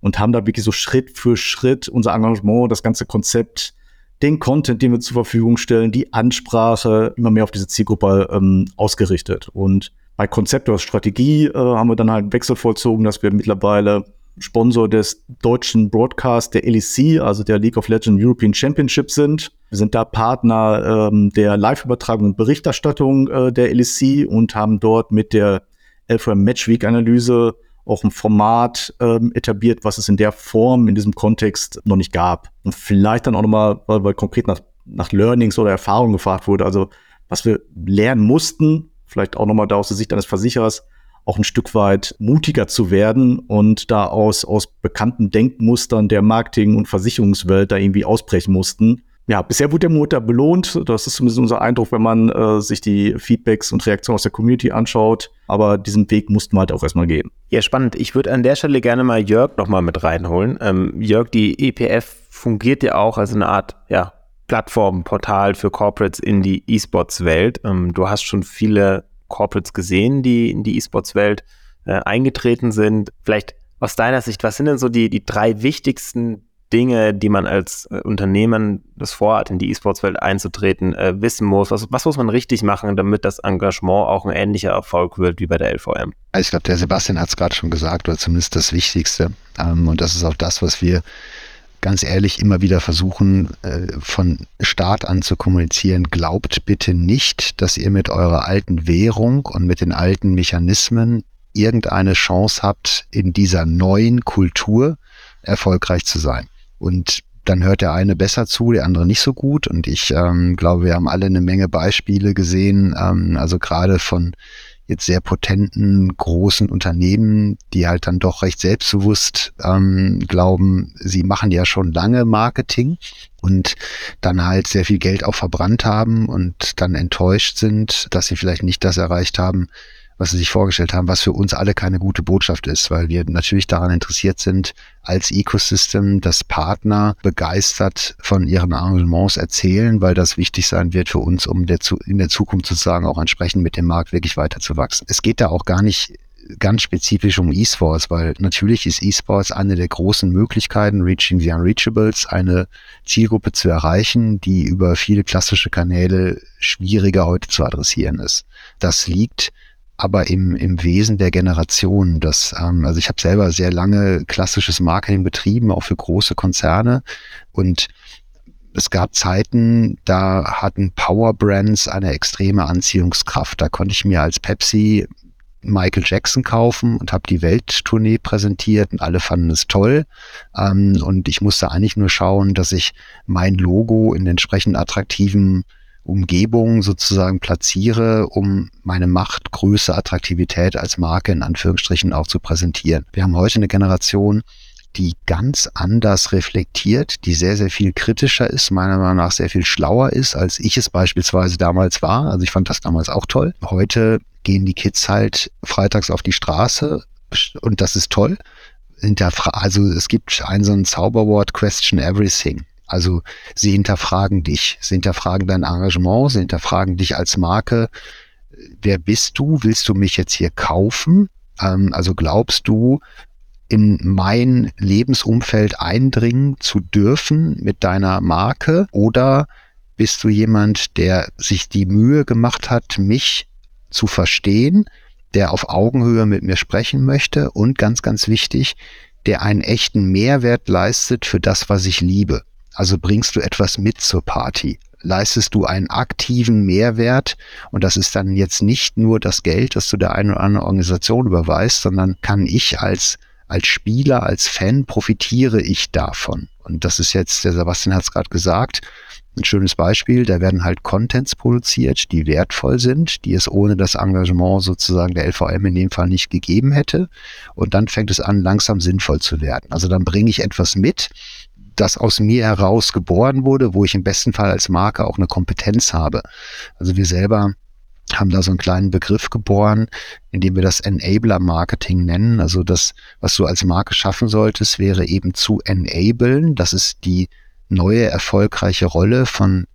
[SPEAKER 5] Und haben da wirklich so Schritt für Schritt unser Engagement, das ganze Konzept, den Content, den wir zur Verfügung stellen, die Ansprache immer mehr auf diese Zielgruppe ähm, ausgerichtet. Und bei Konzept oder Strategie äh, haben wir dann halt einen Wechsel vollzogen, dass wir mittlerweile Sponsor des deutschen Broadcast der LEC, also der League of Legends European Championship sind. Wir sind da Partner ähm, der Live-Übertragung und Berichterstattung äh, der LEC und haben dort mit der LVM Matchweek Analyse auch ein Format ähm, etabliert, was es in der Form, in diesem Kontext noch nicht gab. Und vielleicht dann auch nochmal, weil, weil konkret nach, nach Learnings oder Erfahrungen gefragt wurde, also was wir lernen mussten, vielleicht auch nochmal da aus der Sicht eines Versicherers, auch ein Stück weit mutiger zu werden und da aus, aus bekannten Denkmustern der Marketing- und Versicherungswelt da irgendwie ausbrechen mussten. Ja, bisher wurde der Mut da belohnt. Das ist zumindest unser Eindruck, wenn man äh, sich die Feedbacks und Reaktionen aus der Community anschaut. Aber diesen Weg mussten wir halt auch erstmal gehen.
[SPEAKER 1] Ja, spannend. Ich würde an der Stelle gerne mal Jörg nochmal mit reinholen. Ähm, Jörg, die EPF fungiert ja auch als eine Art, ja, Plattform, Portal für Corporates in die E-Sports-Welt. Ähm, du hast schon viele Corporates gesehen, die in die E-Sports-Welt äh, eingetreten sind. Vielleicht aus deiner Sicht, was sind denn so die, die drei wichtigsten Dinge, die man als äh, Unternehmen, das vorhat, in die E-Sports-Welt einzutreten, äh, wissen muss? Was, was muss man richtig machen, damit das Engagement auch ein ähnlicher Erfolg wird wie bei der LVM?
[SPEAKER 3] Also ich glaube, der Sebastian hat es gerade schon gesagt, oder zumindest das Wichtigste. Ähm, und das ist auch das, was wir ganz ehrlich immer wieder versuchen, äh, von Start an zu kommunizieren. Glaubt bitte nicht, dass ihr mit eurer alten Währung und mit den alten Mechanismen irgendeine Chance habt, in dieser neuen Kultur erfolgreich zu sein. Und dann hört der eine besser zu, der andere nicht so gut. Und ich ähm, glaube, wir haben alle eine Menge Beispiele gesehen, ähm, also gerade von jetzt sehr potenten, großen Unternehmen, die halt dann doch recht selbstbewusst ähm, glauben, sie machen ja schon lange Marketing und dann halt sehr viel Geld auch verbrannt haben und dann enttäuscht sind, dass sie vielleicht nicht das erreicht haben, was sie sich vorgestellt haben, was für uns alle keine gute Botschaft ist, weil wir natürlich daran interessiert sind, als Ecosystem, dass Partner begeistert von ihren Arrangements erzählen, weil das wichtig sein wird für uns, um der, in der Zukunft sozusagen auch entsprechend mit dem Markt wirklich weiterzuwachsen. Es geht da auch gar nicht ganz spezifisch um E-Sports, weil natürlich ist E-Sports eine der großen Möglichkeiten, Reaching the Unreachables, eine Zielgruppe zu erreichen, die über viele klassische Kanäle schwieriger heute zu adressieren ist. Das liegt aber im, im Wesen der Generation. Das, ähm, also ich habe selber sehr lange klassisches Marketing betrieben, auch für große Konzerne. Und es gab Zeiten, da hatten Power Brands eine extreme Anziehungskraft. Da konnte ich mir als Pepsi Michael Jackson kaufen und habe die Welttournee präsentiert und alle fanden es toll. Ähm, und ich musste eigentlich nur schauen, dass ich mein Logo in entsprechend attraktiven Umgebung sozusagen platziere, um meine Macht, Größe, Attraktivität als Marke in Anführungsstrichen auch zu präsentieren. Wir haben heute eine Generation, die ganz anders reflektiert, die sehr, sehr viel kritischer ist, meiner Meinung nach sehr viel schlauer ist, als ich es beispielsweise damals war. Also ich fand das damals auch toll. Heute gehen die Kids halt freitags auf die Straße und das ist toll. Also es gibt ein so ein Zauberwort, question everything. Also sie hinterfragen dich, sie hinterfragen dein Engagement, sie hinterfragen dich als Marke. Wer bist du? Willst du mich jetzt hier kaufen? Ähm, also glaubst du, in mein Lebensumfeld eindringen zu dürfen mit deiner Marke? Oder bist du jemand, der sich die Mühe gemacht hat, mich zu verstehen, der auf Augenhöhe mit mir sprechen möchte und ganz, ganz wichtig, der einen echten Mehrwert leistet für das, was ich liebe. Also bringst du etwas mit zur Party. Leistest du einen aktiven Mehrwert und das ist dann jetzt nicht nur das Geld, das du der einen oder anderen Organisation überweist, sondern kann ich als als Spieler, als Fan profitiere ich davon. Und das ist jetzt, der Sebastian hat es gerade gesagt, ein schönes Beispiel, da werden halt Contents produziert, die wertvoll sind, die es ohne das Engagement sozusagen der LVM in dem Fall nicht gegeben hätte. Und dann fängt es an, langsam sinnvoll zu werden. Also dann bringe ich etwas mit, das aus mir heraus geboren wurde, wo ich im besten Fall als Marke auch eine Kompetenz habe. Also wir selber haben da so einen kleinen Begriff geboren, indem wir das Enabler-Marketing nennen. Also das, was du als Marke schaffen solltest, wäre eben zu enablen. Das ist die neue erfolgreiche Rolle von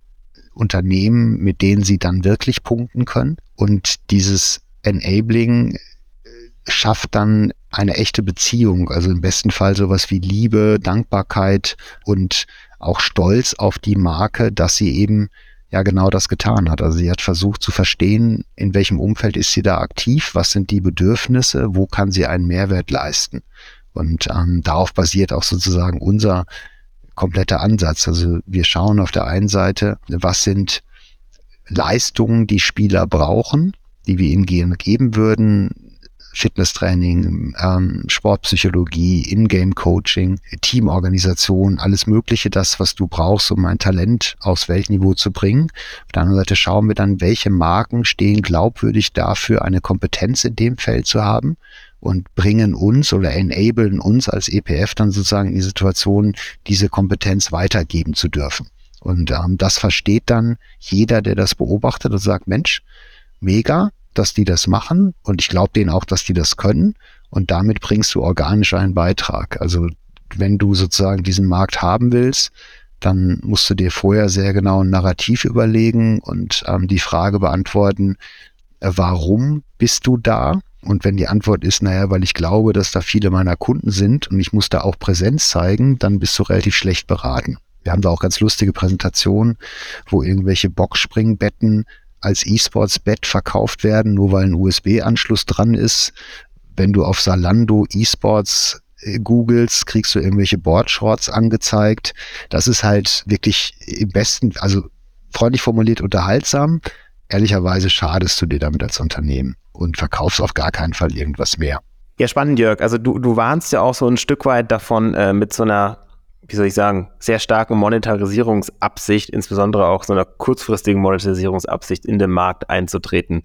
[SPEAKER 3] Unternehmen, mit denen sie dann wirklich punkten können. Und dieses Enabling schafft dann eine echte Beziehung, also im besten Fall sowas wie Liebe, Dankbarkeit und auch Stolz auf die Marke, dass sie eben ja genau das getan hat. Also sie hat versucht zu verstehen, in welchem Umfeld ist sie da aktiv, was sind die Bedürfnisse, wo kann sie einen Mehrwert leisten. Und ähm, darauf basiert auch sozusagen unser kompletter Ansatz. Also wir schauen auf der einen Seite, was sind Leistungen, die Spieler brauchen, die wir ihnen geben würden, Fitnesstraining, ähm, Sportpsychologie, Ingame-Coaching, Teamorganisation, alles Mögliche, das, was du brauchst, um ein Talent aufs Weltniveau zu bringen. Auf der anderen Seite schauen wir dann, welche Marken stehen glaubwürdig dafür, eine Kompetenz in dem Feld zu haben und bringen uns oder enablen uns als EPF dann sozusagen in die Situation, diese Kompetenz weitergeben zu dürfen. Und ähm, das versteht dann jeder, der das beobachtet und sagt, Mensch, mega, dass die das machen und ich glaube denen auch, dass die das können und damit bringst du organisch einen Beitrag. Also wenn du sozusagen diesen Markt haben willst, dann musst du dir vorher sehr genau ein Narrativ überlegen und ähm, die Frage beantworten, äh, warum bist du da? Und wenn die Antwort ist, naja, weil ich glaube, dass da viele meiner Kunden sind und ich muss da auch Präsenz zeigen, dann bist du relativ schlecht beraten. Wir haben da auch ganz lustige Präsentationen, wo irgendwelche Boxspringbetten als E-Sports-Bett verkauft werden, nur weil ein USB-Anschluss dran ist. Wenn du auf Salando E-Sports äh, googelst, kriegst du irgendwelche Boardshorts angezeigt. Das ist halt wirklich im besten, also freundlich formuliert unterhaltsam. Ehrlicherweise schadest du dir damit als Unternehmen und verkaufst auf gar keinen Fall irgendwas mehr.
[SPEAKER 1] Ja, spannend, Jörg. Also du, du warnst ja auch so ein Stück weit davon, äh, mit so einer wie soll ich sagen, sehr starken Monetarisierungsabsicht, insbesondere auch so einer kurzfristigen Monetarisierungsabsicht in den Markt einzutreten.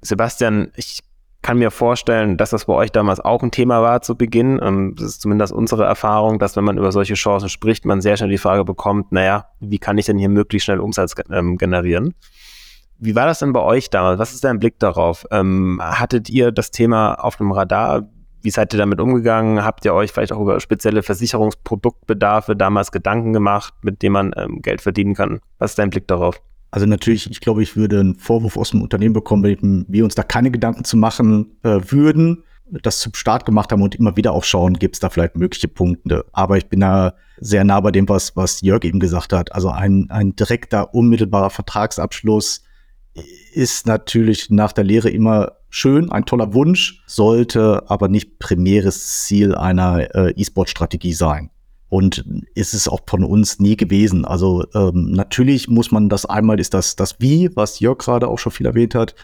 [SPEAKER 1] Sebastian, ich kann mir vorstellen, dass das bei euch damals auch ein Thema war zu Beginn. Ähm, das ist zumindest unsere Erfahrung, dass wenn man über solche Chancen spricht, man sehr schnell die Frage bekommt, naja, wie kann ich denn hier möglichst schnell Umsatz ähm, generieren? Wie war das denn bei euch damals? Was ist dein Blick darauf? Ähm, hattet ihr das Thema auf dem Radar? Wie seid ihr damit umgegangen? Habt ihr euch vielleicht auch über spezielle Versicherungsproduktbedarfe damals Gedanken gemacht, mit denen man ähm, Geld verdienen kann? Was ist dein Blick darauf?
[SPEAKER 5] Also natürlich, ich glaube, ich würde einen Vorwurf aus dem Unternehmen bekommen, wenn wir uns da keine Gedanken zu machen äh, würden, das zum Start gemacht haben und immer wieder auch schauen, gibt es da vielleicht mögliche Punkte. Aber ich bin da sehr nah bei dem, was, was Jörg eben gesagt hat. Also ein, ein direkter, unmittelbarer Vertragsabschluss ist natürlich nach der Lehre immer schön, ein toller Wunsch, sollte aber nicht primäres Ziel einer äh, E-Sport-Strategie sein. Und ist es auch von uns nie gewesen. Also ähm, natürlich muss man das einmal ist das das Wie, was Jörg gerade auch schon viel erwähnt hat.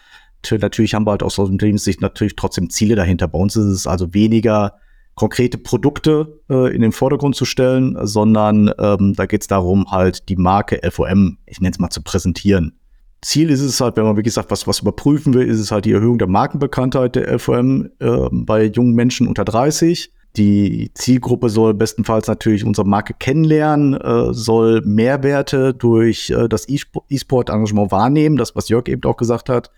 [SPEAKER 5] Natürlich haben wir halt aus Unternehmenssicht natürlich trotzdem Ziele dahinter. Bei uns ist es also weniger konkrete Produkte äh, in den Vordergrund zu stellen, sondern ähm, da geht es darum, halt die Marke FOM, ich nenne es mal, zu präsentieren. Ziel ist es halt, wenn man, wie gesagt, was, was überprüfen will, ist es halt die Erhöhung der Markenbekanntheit der FOM äh, bei jungen Menschen unter 30. Die Zielgruppe soll bestenfalls natürlich unsere Marke kennenlernen, äh, soll Mehrwerte durch äh, das E-Sport-Engagement wahrnehmen, das, was Jörg eben auch gesagt hat.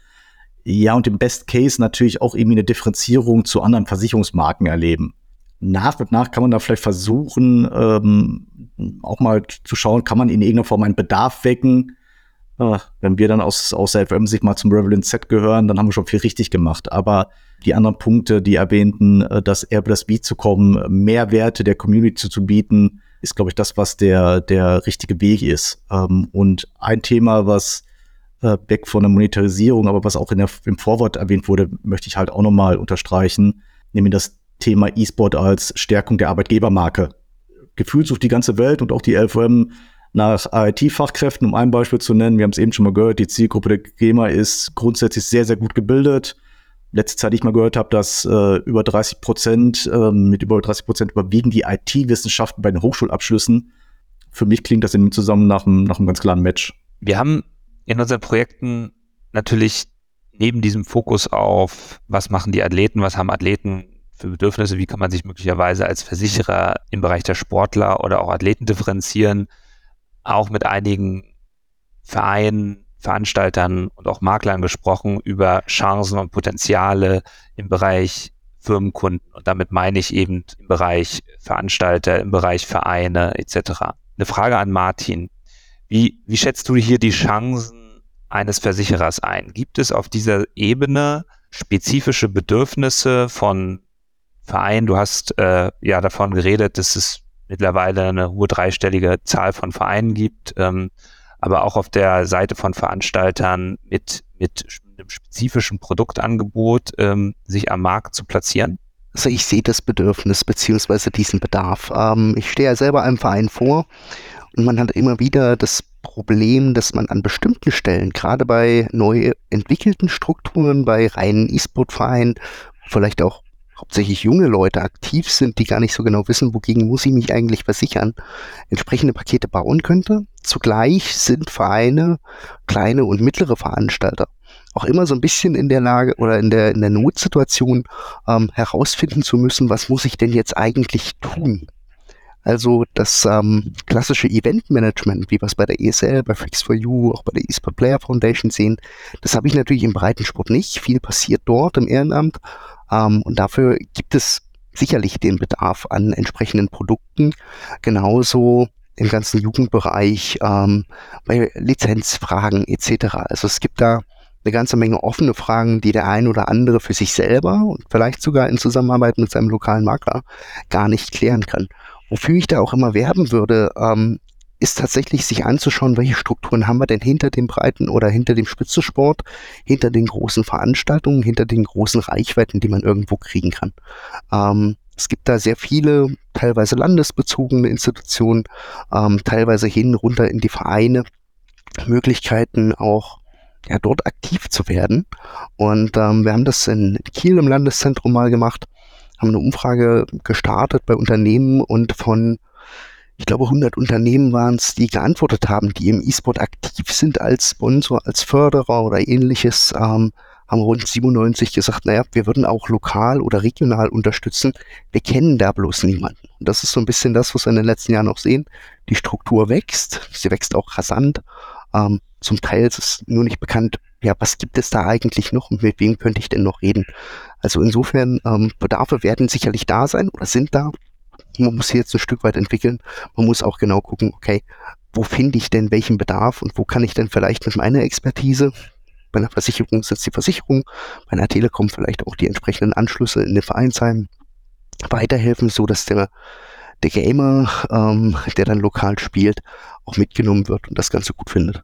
[SPEAKER 5] Ja, und im Best Case natürlich auch irgendwie eine Differenzierung zu anderen Versicherungsmarken erleben. Nach und nach kann man da vielleicht versuchen, ähm, auch mal zu schauen, kann man in irgendeiner Form einen Bedarf wecken, wenn wir dann aus, aus der FM-Sicht mal zum Revelant Set gehören, dann haben wir schon viel richtig gemacht. Aber die anderen Punkte, die erwähnten, äh, das eher über das Beat zu kommen, Mehrwerte der Community zu bieten, ist, glaube ich, das, was der, der richtige Weg ist. Ähm, und ein Thema, was äh, weg von der Monetarisierung, aber was auch in der, im Vorwort erwähnt wurde, möchte ich halt auch nochmal unterstreichen, nämlich das Thema E-Sport als Stärkung der Arbeitgebermarke. Gefühlt sucht die ganze Welt und auch die LVM nach IT-Fachkräften, um ein Beispiel zu nennen. Wir haben es eben schon mal gehört, die Zielgruppe der GEMA ist grundsätzlich sehr, sehr gut gebildet. Letzte Zeit, die ich mal gehört habe, dass äh, über 30 Prozent, äh, mit über 30 Prozent überwiegen die IT-Wissenschaften bei den Hochschulabschlüssen. Für mich klingt das in dem Zusammen nach einem, nach einem ganz klaren Match.
[SPEAKER 2] Wir haben in unseren Projekten natürlich neben diesem Fokus auf, was machen die Athleten, was haben Athleten für Bedürfnisse, wie kann man sich möglicherweise als Versicherer im Bereich der Sportler oder auch Athleten differenzieren, auch mit einigen Vereinen, Veranstaltern und auch Maklern gesprochen über Chancen und Potenziale im Bereich Firmenkunden. Und damit meine ich eben im Bereich Veranstalter, im Bereich Vereine etc. Eine Frage an Martin. Wie, wie schätzt du hier die Chancen eines Versicherers ein? Gibt es auf dieser Ebene spezifische Bedürfnisse von Vereinen? Du hast äh, ja davon geredet, dass es mittlerweile eine hohe dreistellige Zahl von Vereinen gibt, ähm, aber auch auf der Seite von Veranstaltern mit, mit einem spezifischen Produktangebot ähm, sich am Markt zu platzieren?
[SPEAKER 4] Also ich sehe das Bedürfnis beziehungsweise diesen Bedarf. Ähm, ich stehe ja selber einem Verein vor und man hat immer wieder das Problem, dass man an bestimmten Stellen, gerade bei neu entwickelten Strukturen, bei reinen E-Sport-Vereinen, vielleicht auch hauptsächlich junge Leute aktiv sind, die gar nicht so genau wissen, wogegen muss ich mich eigentlich versichern, entsprechende Pakete bauen könnte. Zugleich sind Vereine, kleine und mittlere Veranstalter auch immer so ein bisschen in der Lage oder in der, in der Notsituation ähm, herausfinden zu müssen, was muss ich denn jetzt eigentlich tun? Also das ähm, klassische Eventmanagement, wie wir es bei der ESL, bei Fix4U, auch bei der eSport Player Foundation sehen, das habe ich natürlich im Breitensport nicht. Viel passiert dort im Ehrenamt. Ähm, und dafür gibt es sicherlich den Bedarf an entsprechenden Produkten. Genauso im ganzen Jugendbereich, ähm, bei Lizenzfragen etc. Also es gibt da eine ganze Menge offene Fragen, die der ein oder andere für sich selber und vielleicht sogar in Zusammenarbeit mit seinem lokalen Makler gar nicht klären kann. Wofür ich da auch immer werben würde, ähm, ist tatsächlich sich anzuschauen, welche Strukturen haben wir denn hinter dem Breiten oder hinter dem Spitzensport, hinter den großen Veranstaltungen, hinter den großen Reichweiten, die man irgendwo kriegen kann. Ähm, es gibt da sehr viele, teilweise landesbezogene Institutionen, ähm, teilweise hin, runter in die Vereine, Möglichkeiten auch ja, dort aktiv zu werden. Und ähm, wir haben das in Kiel im Landeszentrum mal gemacht, haben eine Umfrage gestartet bei Unternehmen und von ich glaube 100 Unternehmen waren es, die geantwortet haben, die im E-Sport aktiv sind als Sponsor, als Förderer oder ähnliches, ähm, haben rund 97 gesagt, naja, wir würden auch lokal oder regional unterstützen. Wir kennen da bloß niemanden. Und das ist so ein bisschen das, was wir in den letzten Jahren auch sehen. Die Struktur wächst, sie wächst auch rasant. Ähm, zum Teil ist es nur nicht bekannt, ja, was gibt es da eigentlich noch und mit wem könnte ich denn noch reden? Also insofern, ähm, Bedarfe werden sicherlich da sein oder sind da. Man muss hier jetzt ein Stück weit entwickeln. Man muss auch genau gucken, okay, wo finde ich denn welchen Bedarf und wo kann ich denn vielleicht mit meiner Expertise, bei einer Versicherung sitzt die Versicherung, bei einer Telekom vielleicht auch die entsprechenden Anschlüsse in den Vereinsheimen weiterhelfen, so dass der, der Gamer, ähm, der dann lokal spielt, auch mitgenommen wird und das Ganze gut findet.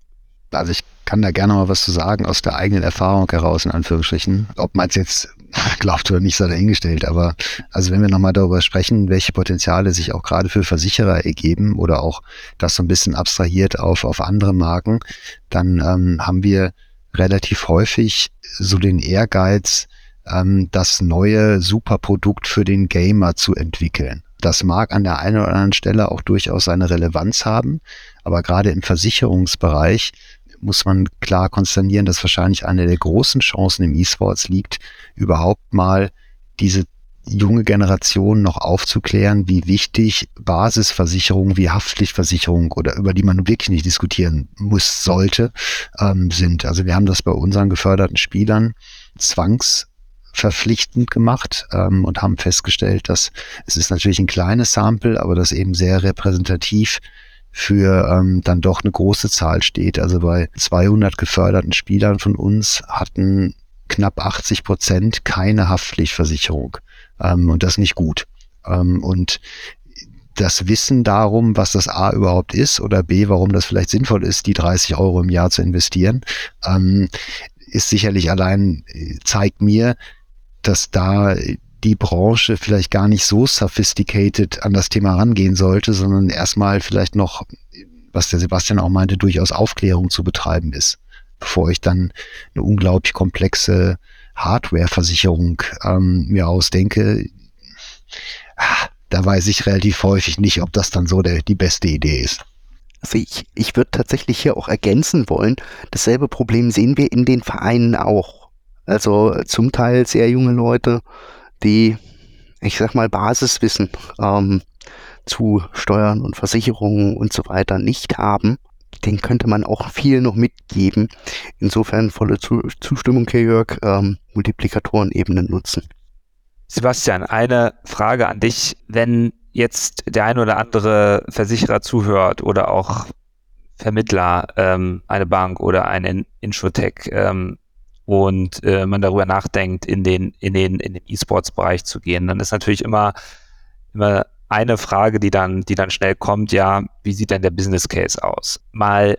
[SPEAKER 3] Also ich kann da gerne mal was zu sagen aus der eigenen Erfahrung heraus, in Anführungsstrichen. Ob man es jetzt glaubt oder nicht, sei dahingestellt. Aber also wenn wir nochmal darüber sprechen, welche Potenziale sich auch gerade für Versicherer ergeben oder auch das so ein bisschen abstrahiert auf, auf andere Marken, dann ähm, haben wir relativ häufig so den Ehrgeiz, ähm, das neue Superprodukt für den Gamer zu entwickeln. Das mag an der einen oder anderen Stelle auch durchaus seine Relevanz haben, aber gerade im Versicherungsbereich muss man klar konstatieren, dass wahrscheinlich eine der großen Chancen im E-Sports liegt, überhaupt mal diese junge Generation noch aufzuklären, wie wichtig Basisversicherungen wie Haftpflichtversicherung oder über die man wirklich nicht diskutieren muss, sollte, ähm, sind. Also wir haben das bei unseren geförderten Spielern zwangsverpflichtend gemacht ähm, und haben festgestellt, dass es ist natürlich ein kleines Sample, aber das eben sehr repräsentativ für ähm, dann doch eine große Zahl steht. Also bei 200 geförderten Spielern von uns hatten knapp 80 Prozent keine Haftpflichtversicherung ähm, und das nicht gut. Ähm, und das Wissen darum, was das A überhaupt ist oder B, warum das vielleicht sinnvoll ist, die 30 Euro im Jahr zu investieren, ähm, ist sicherlich allein, äh, zeigt mir, dass da die Branche vielleicht gar nicht so sophisticated an das Thema rangehen sollte, sondern erstmal vielleicht noch, was der Sebastian auch meinte, durchaus Aufklärung zu betreiben ist, bevor ich dann eine unglaublich komplexe Hardware-Versicherung ähm, mir ausdenke. Ah, da weiß ich relativ häufig nicht, ob das dann so der, die beste Idee ist.
[SPEAKER 4] Also ich, ich würde tatsächlich hier auch ergänzen wollen, dasselbe Problem sehen wir in den Vereinen auch. Also zum Teil sehr junge Leute, die, ich sag mal, Basiswissen ähm, zu Steuern und Versicherungen und so weiter nicht haben, den könnte man auch viel noch mitgeben. Insofern volle Zustimmung, Herr Jörg, ähm, Multiplikatorenebenen nutzen.
[SPEAKER 2] Sebastian, eine Frage an dich. Wenn jetzt der ein oder andere Versicherer zuhört oder auch Vermittler, ähm, eine Bank oder ein Insurtech, ähm, und äh, man darüber nachdenkt, in den, in den, in den E-Sports-Bereich zu gehen, dann ist natürlich immer, immer eine Frage, die dann, die dann schnell kommt, ja, wie sieht denn der Business Case aus? Mal,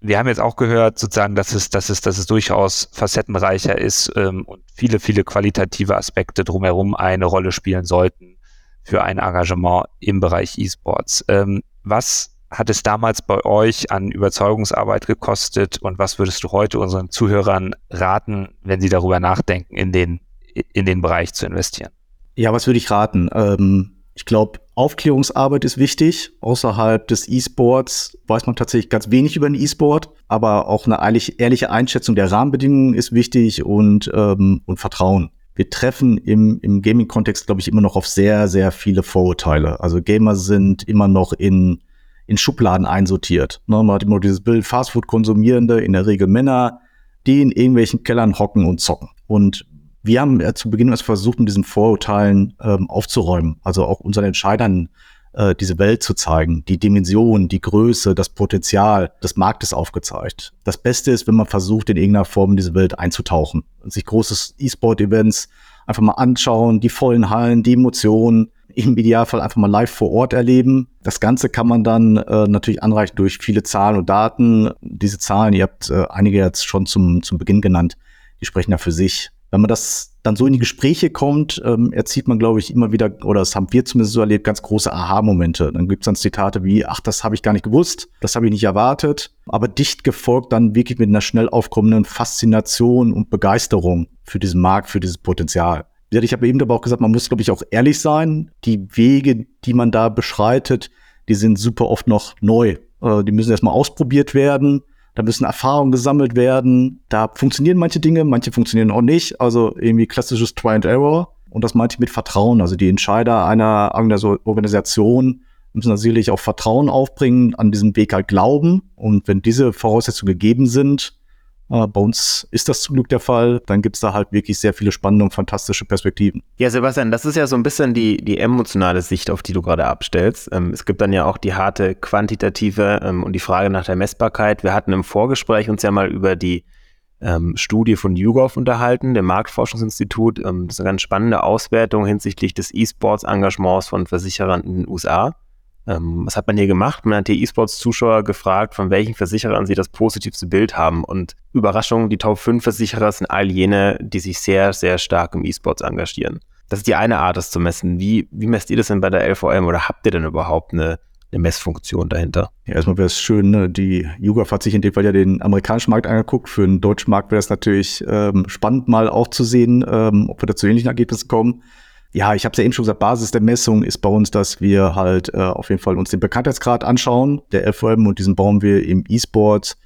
[SPEAKER 2] wir haben jetzt auch gehört, sozusagen, dass es, dass es, dass es durchaus facettenreicher ist ähm, und viele, viele qualitative Aspekte drumherum eine Rolle spielen sollten für ein Engagement im Bereich E-Sports. Ähm, was hat es damals bei euch an Überzeugungsarbeit gekostet und was würdest du heute unseren Zuhörern raten, wenn sie darüber nachdenken, in den, in den Bereich zu investieren?
[SPEAKER 5] Ja, was würde ich raten? Ähm, ich glaube, Aufklärungsarbeit ist wichtig. Außerhalb des E-Sports weiß man tatsächlich ganz wenig über den E-Sport, aber auch eine ehrliche, Einschätzung der Rahmenbedingungen ist wichtig und, ähm, und Vertrauen. Wir treffen im, im Gaming-Kontext, glaube ich, immer noch auf sehr, sehr viele Vorurteile. Also Gamer sind immer noch in in Schubladen einsortiert. Ne, man hat immer dieses Bild Fastfood-Konsumierende, in der Regel Männer, die in irgendwelchen Kellern hocken und zocken. Und wir haben ja zu Beginn erst versucht, mit diesen Vorurteilen ähm, aufzuräumen, also auch unseren Entscheidern äh, diese Welt zu zeigen, die Dimension, die Größe, das Potenzial des Marktes aufgezeigt. Das Beste ist, wenn man versucht, in irgendeiner Form in diese Welt einzutauchen, sich große E-Sport-Events einfach mal anschauen, die vollen Hallen, die Emotionen, im Idealfall einfach mal live vor Ort erleben. Das Ganze kann man dann äh, natürlich anreichen durch viele Zahlen und Daten. Diese Zahlen, ihr habt äh, einige jetzt schon zum, zum Beginn genannt, die sprechen ja für sich. Wenn man das dann so in die Gespräche kommt, ähm, erzieht man, glaube ich, immer wieder, oder das haben wir zumindest so erlebt, ganz große Aha-Momente. Dann gibt es dann Zitate wie, ach, das habe ich gar nicht gewusst, das habe ich nicht erwartet, aber dicht gefolgt dann wirklich mit einer schnell aufkommenden Faszination und Begeisterung für diesen Markt, für dieses Potenzial ich habe eben aber auch gesagt, man muss, glaube ich, auch ehrlich sein. Die Wege, die man da beschreitet, die sind super oft noch neu. Äh, die müssen erstmal ausprobiert werden. Da müssen Erfahrungen gesammelt werden. Da funktionieren manche Dinge, manche funktionieren auch nicht. Also irgendwie klassisches Try and Error. Und das meinte ich mit Vertrauen. Also die Entscheider einer Organisation müssen natürlich auch Vertrauen aufbringen, an diesem Weg halt glauben. Und wenn diese Voraussetzungen gegeben sind, äh, bei uns ist das zum Glück der Fall. Dann gibt es da halt wirklich sehr viele spannende und fantastische Perspektiven.
[SPEAKER 1] Ja, Sebastian, das ist ja so ein bisschen die, die emotionale Sicht, auf die du gerade abstellst. Ähm, es gibt dann ja auch die harte quantitative ähm, und die Frage nach der Messbarkeit. Wir hatten im Vorgespräch uns ja mal über die ähm, Studie von YouGov unterhalten, dem Marktforschungsinstitut. Ähm, das ist eine ganz spannende Auswertung hinsichtlich des E-Sports-Engagements von Versicherern in den USA. Ähm, was hat man hier gemacht? Man hat die E-Sports-Zuschauer gefragt, von welchen Versicherern sie das positivste Bild haben. Und Überraschung, die Top 5 Versicherer sind all jene, die sich sehr, sehr stark im E-Sports engagieren. Das ist die eine Art, das zu messen. Wie, wie messt ihr das denn bei der LVM oder habt ihr denn überhaupt eine, eine Messfunktion dahinter?
[SPEAKER 5] Ja, erstmal wäre es schön, ne? die YouGov hat sich in dem Fall ja den amerikanischen Markt angeguckt. Für den deutschen Markt wäre es natürlich ähm, spannend, mal auch zu sehen, ähm, ob wir da zu ähnlichen Ergebnissen kommen. Ja, ich habe es ja eben schon gesagt, Basis der Messung ist bei uns, dass wir halt äh, auf jeden Fall uns den Bekanntheitsgrad anschauen, der LVM, und diesen bauen wir im E-Sport,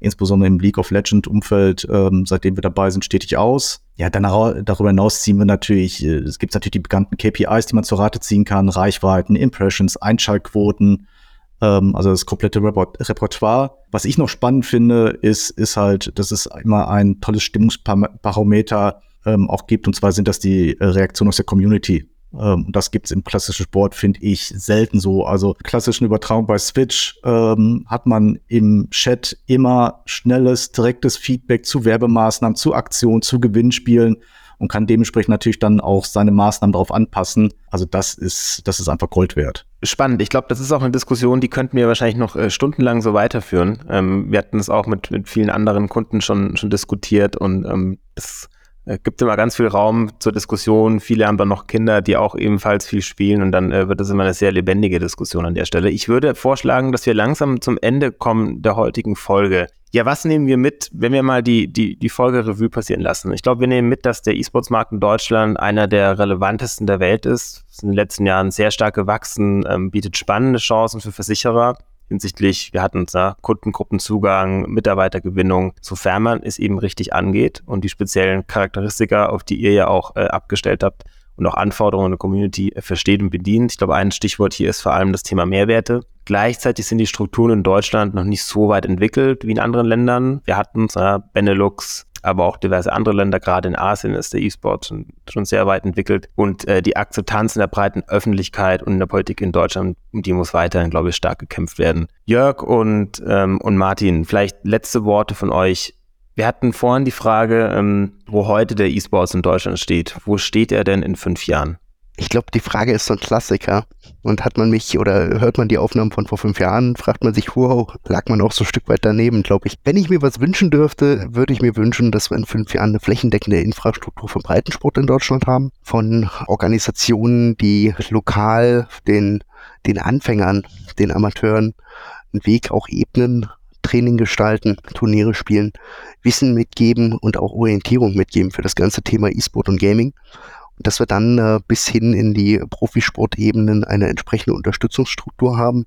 [SPEAKER 5] insbesondere im League of Legend Umfeld, ähm, seitdem wir dabei sind, stetig aus. Ja, dann darüber hinaus ziehen wir natürlich, äh, es gibt natürlich die bekannten KPIs, die man zur Rate ziehen kann, Reichweiten, Impressions, Einschaltquoten, ähm, also das komplette Repertoire. Was ich noch spannend finde, ist, ist halt, dass es immer ein tolles Stimmungsbarometer ähm, auch gibt. Und zwar sind das die äh, Reaktionen aus der Community. Ähm, das gibt's im klassischen Sport, finde ich, selten so. Also klassischen Übertragung bei Switch ähm, hat man im Chat immer schnelles, direktes Feedback zu Werbemaßnahmen, zu Aktionen, zu Gewinnspielen und kann dementsprechend natürlich dann auch seine Maßnahmen darauf anpassen. Also das ist, das ist einfach Gold wert.
[SPEAKER 1] Spannend. Ich glaube, das ist auch eine Diskussion, die könnten wir wahrscheinlich noch äh, stundenlang so weiterführen. Ähm, wir hatten es auch mit, mit vielen anderen Kunden schon, schon diskutiert und ähm, das äh, gibt immer ganz viel Raum zur Diskussion. Viele haben dann noch Kinder, die auch ebenfalls viel spielen und dann äh, wird das immer eine sehr lebendige Diskussion an der Stelle. Ich würde vorschlagen, dass wir langsam zum Ende kommen der heutigen Folge. Ja, was nehmen wir mit, wenn wir mal die, die, die Folge Revue passieren lassen? Ich glaube, wir nehmen mit, dass der E-Sports-Markt in Deutschland einer der relevantesten der Welt ist. ist in den letzten Jahren sehr stark gewachsen, ähm, bietet spannende Chancen für Versicherer hinsichtlich, wir hatten ja, Kundengruppenzugang, Mitarbeitergewinnung, sofern man es eben richtig angeht und die speziellen Charakteristika, auf die ihr ja auch äh, abgestellt habt und auch Anforderungen der Community äh, versteht und bedient. Ich glaube, ein Stichwort hier ist vor allem das Thema Mehrwerte. Gleichzeitig sind die Strukturen in Deutschland noch nicht so weit entwickelt wie in anderen Ländern. Wir hatten ja, Benelux, aber auch diverse andere Länder, gerade in Asien ist der E-Sport schon, schon sehr weit entwickelt. Und äh, die Akzeptanz in der breiten Öffentlichkeit und in der Politik in Deutschland, um die muss weiterhin, glaube ich, stark gekämpft werden. Jörg und, ähm, und Martin, vielleicht letzte Worte von euch. Wir hatten vorhin die Frage, ähm, wo heute der E-Sports in Deutschland steht. Wo steht er denn in fünf Jahren?
[SPEAKER 4] Ich glaube, die Frage ist so ein Klassiker. Und hat man mich oder hört man die Aufnahmen von vor fünf Jahren, fragt man sich, wow, lag man auch so ein Stück weit daneben, glaube ich. Wenn ich mir was wünschen dürfte, würde ich mir wünschen, dass wir in fünf Jahren eine flächendeckende Infrastruktur für Breitensport in Deutschland haben. Von Organisationen, die lokal den, den Anfängern, den Amateuren einen Weg auch ebnen, Training gestalten, Turniere spielen, Wissen mitgeben und auch Orientierung mitgeben für das ganze Thema E-Sport und Gaming dass wir dann äh, bis hin in die Profisportebenen eine entsprechende Unterstützungsstruktur haben.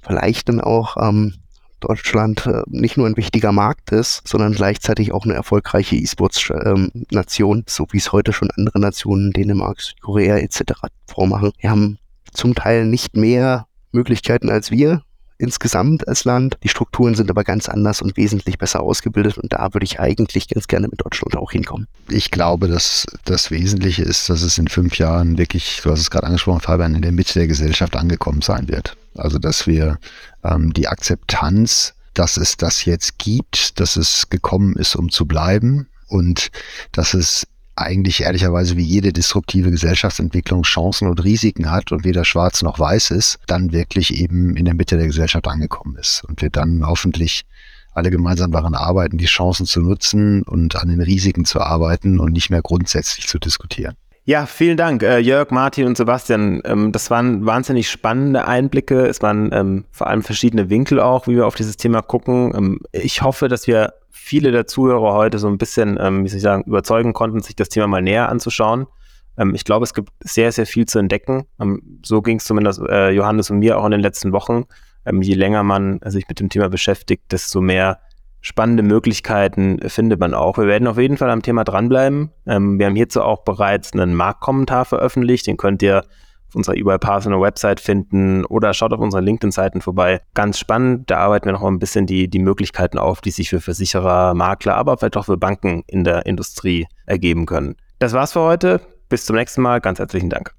[SPEAKER 4] Vielleicht dann auch ähm, Deutschland äh, nicht nur ein wichtiger Markt ist, sondern gleichzeitig auch eine erfolgreiche E-Sports-Nation, ähm, so wie es heute schon andere Nationen, Dänemark, Südkorea etc. vormachen. Wir haben zum Teil nicht mehr Möglichkeiten als wir, insgesamt als Land. Die Strukturen sind aber ganz anders und wesentlich besser ausgebildet und da würde ich eigentlich ganz gerne mit Deutschland auch hinkommen.
[SPEAKER 3] Ich glaube, dass das Wesentliche ist, dass es in fünf Jahren wirklich, du hast es gerade angesprochen, Fabian, in der Mitte der Gesellschaft angekommen sein wird. Also dass wir ähm, die Akzeptanz, dass es das jetzt gibt, dass es gekommen ist, um zu bleiben und dass es eigentlich ehrlicherweise wie jede disruptive Gesellschaftsentwicklung Chancen und Risiken hat und weder schwarz noch weiß ist, dann wirklich eben in der Mitte der Gesellschaft angekommen ist und wir dann hoffentlich alle gemeinsam daran arbeiten, die Chancen zu nutzen und an den Risiken zu arbeiten und nicht mehr grundsätzlich zu diskutieren.
[SPEAKER 1] Ja, vielen Dank, äh, Jörg, Martin und Sebastian. Ähm, das waren wahnsinnig spannende Einblicke. Es waren ähm, vor allem verschiedene Winkel auch, wie wir auf dieses Thema gucken. Ähm, ich hoffe, dass wir viele der Zuhörer heute so ein bisschen, ähm, wie soll ich sagen, überzeugen konnten, sich das Thema mal näher anzuschauen. Ähm, ich glaube, es gibt sehr, sehr viel zu entdecken. Ähm, so ging es zumindest äh, Johannes und mir auch in den letzten Wochen. Ähm, je länger man sich mit dem Thema beschäftigt, desto mehr spannende Möglichkeiten findet man auch. Wir werden auf jeden Fall am Thema dranbleiben. Ähm, wir haben hierzu auch bereits einen Marktkommentar veröffentlicht. Den könnt ihr unserer eBay Partner Website finden oder schaut auf unseren LinkedIn-Seiten vorbei. Ganz spannend. Da arbeiten wir noch ein bisschen die, die Möglichkeiten auf, die sich für Versicherer, Makler, aber vielleicht auch für Banken in der Industrie ergeben können. Das war's für heute. Bis zum nächsten Mal. Ganz herzlichen Dank.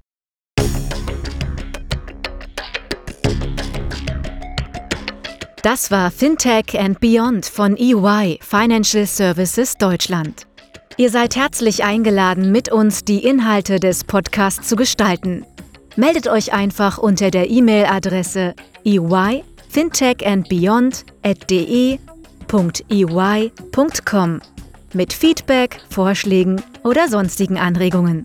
[SPEAKER 6] Das war Fintech and Beyond von EY Financial Services Deutschland. Ihr seid herzlich eingeladen, mit uns die Inhalte des Podcasts zu gestalten. Meldet euch einfach unter der E-Mail-Adresse eyfintechandbeyond.de.ey.com mit Feedback, Vorschlägen oder sonstigen Anregungen.